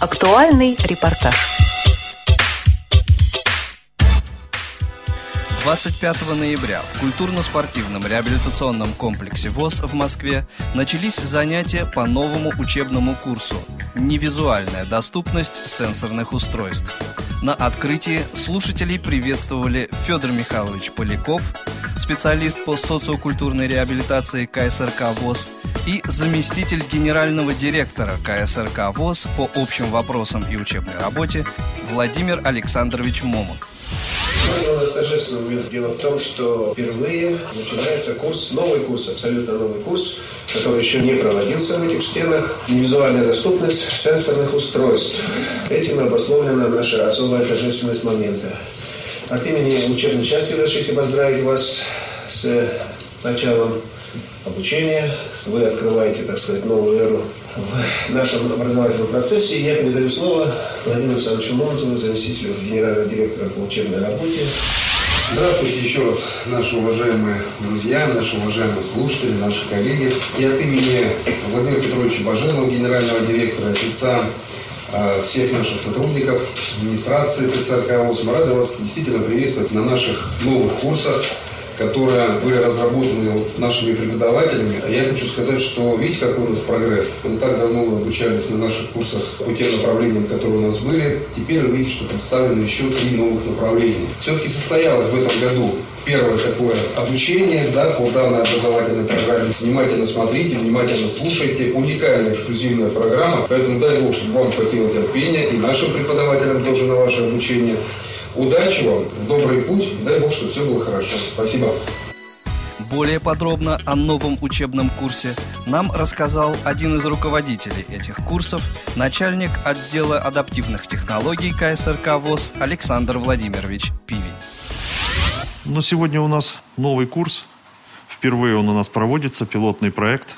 Актуальный репортаж. 25 ноября в культурно-спортивном реабилитационном комплексе ВОЗ в Москве начались занятия по новому учебному курсу «Невизуальная доступность сенсорных устройств». На открытии слушателей приветствовали Федор Михайлович Поляков, специалист по социокультурной реабилитации КСРК ВОЗ и заместитель генерального директора КСРК ВОЗ по общим вопросам и учебной работе Владимир Александрович Момок. Сегодня у нас торжественный момент. Дело в том, что впервые начинается курс, новый курс, абсолютно новый курс, который еще не проводился в этих стенах. Невизуальная доступность сенсорных устройств. Этим обусловлена наша особая торжественность момента. От имени учебной части разрешите поздравить вас с началом обучения. Вы открываете, так сказать, новую эру в нашем образовательном процессе. Я передаю слово Владимиру Александровичу Монтову, заместителю генерального директора по учебной работе. Здравствуйте еще раз, наши уважаемые друзья, наши уважаемые слушатели, наши коллеги. И от имени Владимира Петровича Баженова, генерального директора, от лица э, всех наших сотрудников, администрации ТСРК ВОЗ, мы рады вас действительно приветствовать на наших новых курсах которые были разработаны вот нашими преподавателями. Я хочу сказать, что видите, какой у нас прогресс. Мы так давно обучались на наших курсах по тем направлениям, которые у нас были. Теперь вы видите, что представлены еще три новых направления. Все-таки состоялось в этом году первое такое обучение да, по данной образовательной программе. Внимательно смотрите, внимательно слушайте. Уникальная эксклюзивная программа. Поэтому дай Бог, чтобы вам хватило терпения и нашим преподавателям тоже на ваше обучение. Удачи вам, добрый путь, дай Бог, чтобы все было хорошо. Спасибо. Более подробно о новом учебном курсе нам рассказал один из руководителей этих курсов, начальник отдела адаптивных технологий КСРК ВОЗ Александр Владимирович Пивень. Но сегодня у нас новый курс. Впервые он у нас проводится, пилотный проект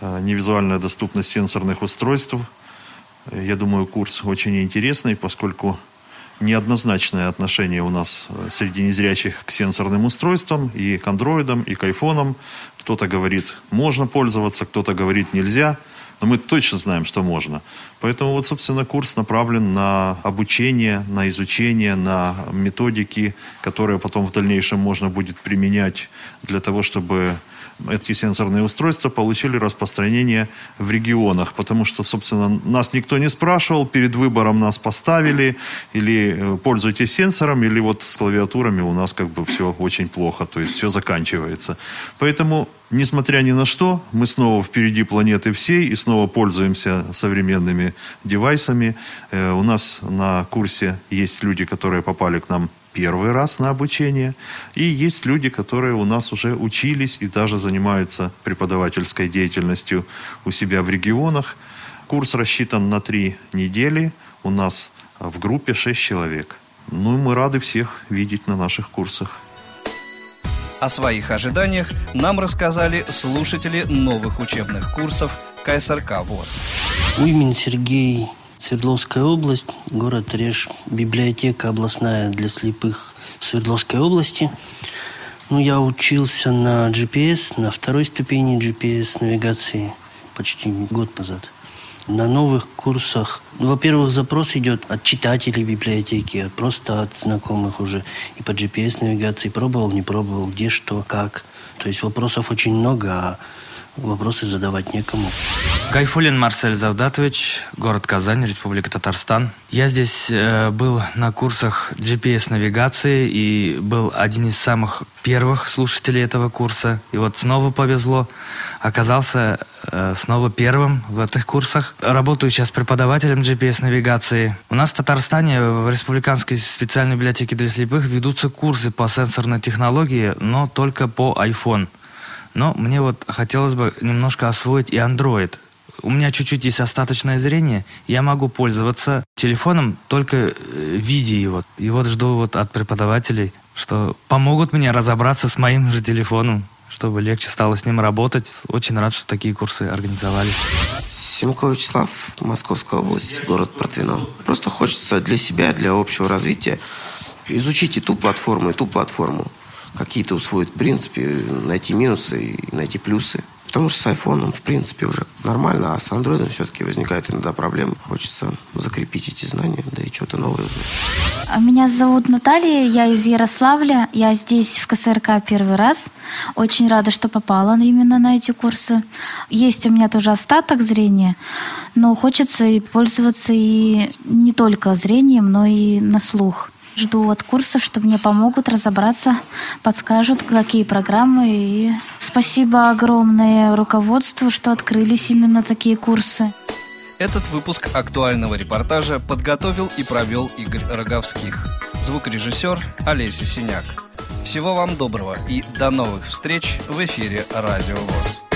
э, «Невизуальная доступность сенсорных устройств». Я думаю, курс очень интересный, поскольку неоднозначное отношение у нас э, среди незрячих к сенсорным устройствам, и к андроидам, и к айфонам. Кто-то говорит, можно пользоваться, кто-то говорит, нельзя. Но мы точно знаем, что можно. Поэтому вот, собственно, курс направлен на обучение, на изучение, на методики, которые потом в дальнейшем можно будет применять для того, чтобы эти сенсорные устройства получили распространение в регионах, потому что, собственно, нас никто не спрашивал, перед выбором нас поставили, или э, пользуйтесь сенсором, или вот с клавиатурами у нас как бы все очень плохо, то есть все заканчивается. Поэтому, несмотря ни на что, мы снова впереди планеты всей и снова пользуемся современными девайсами. Э, у нас на курсе есть люди, которые попали к нам первый раз на обучение. И есть люди, которые у нас уже учились и даже занимаются преподавательской деятельностью у себя в регионах. Курс рассчитан на три недели. У нас в группе шесть человек. Ну, мы рады всех видеть на наших курсах. О своих ожиданиях нам рассказали слушатели новых учебных курсов КСРК ВОЗ. Уймин Сергей Свердловская область, город Реж, библиотека областная для слепых в Свердловской области. Ну, я учился на GPS, на второй ступени GPS навигации почти год назад. На новых курсах, ну, во-первых, запрос идет от читателей библиотеки, а просто от знакомых уже. И по GPS навигации пробовал, не пробовал, где, что, как. То есть вопросов очень много, а вопросы задавать некому. Гайфулин Марсель Завдатович, город Казань, Республика Татарстан. Я здесь э, был на курсах GPS-навигации и был один из самых первых слушателей этого курса. И вот снова повезло. Оказался э, снова первым в этих курсах. Работаю сейчас преподавателем GPS-навигации. У нас в Татарстане в Республиканской специальной библиотеке для слепых ведутся курсы по сенсорной технологии, но только по iPhone. Но мне вот хотелось бы немножко освоить и Android. У меня чуть-чуть есть остаточное зрение, я могу пользоваться телефоном только э, видя его. И вот жду вот от преподавателей, что помогут мне разобраться с моим же телефоном чтобы легче стало с ним работать. Очень рад, что такие курсы организовались. Семко Вячеслав, Московская область, город Протвино. Просто хочется для себя, для общего развития изучить и ту платформу, и ту платформу какие-то усвоить принципы, найти минусы и найти плюсы. Потому что с айфоном, в принципе, уже нормально, а с андроидом все-таки возникают иногда проблемы. Хочется закрепить эти знания, да и что-то новое узнать. А меня зовут Наталья, я из Ярославля. Я здесь в КСРК первый раз. Очень рада, что попала именно на эти курсы. Есть у меня тоже остаток зрения, но хочется пользоваться и не только зрением, но и на слух. Жду от курсов, что мне помогут разобраться, подскажут, какие программы. И спасибо огромное руководству, что открылись именно такие курсы. Этот выпуск актуального репортажа подготовил и провел Игорь Роговских. Звукорежиссер Олеся Синяк. Всего вам доброго и до новых встреч в эфире Радио ВОЗ.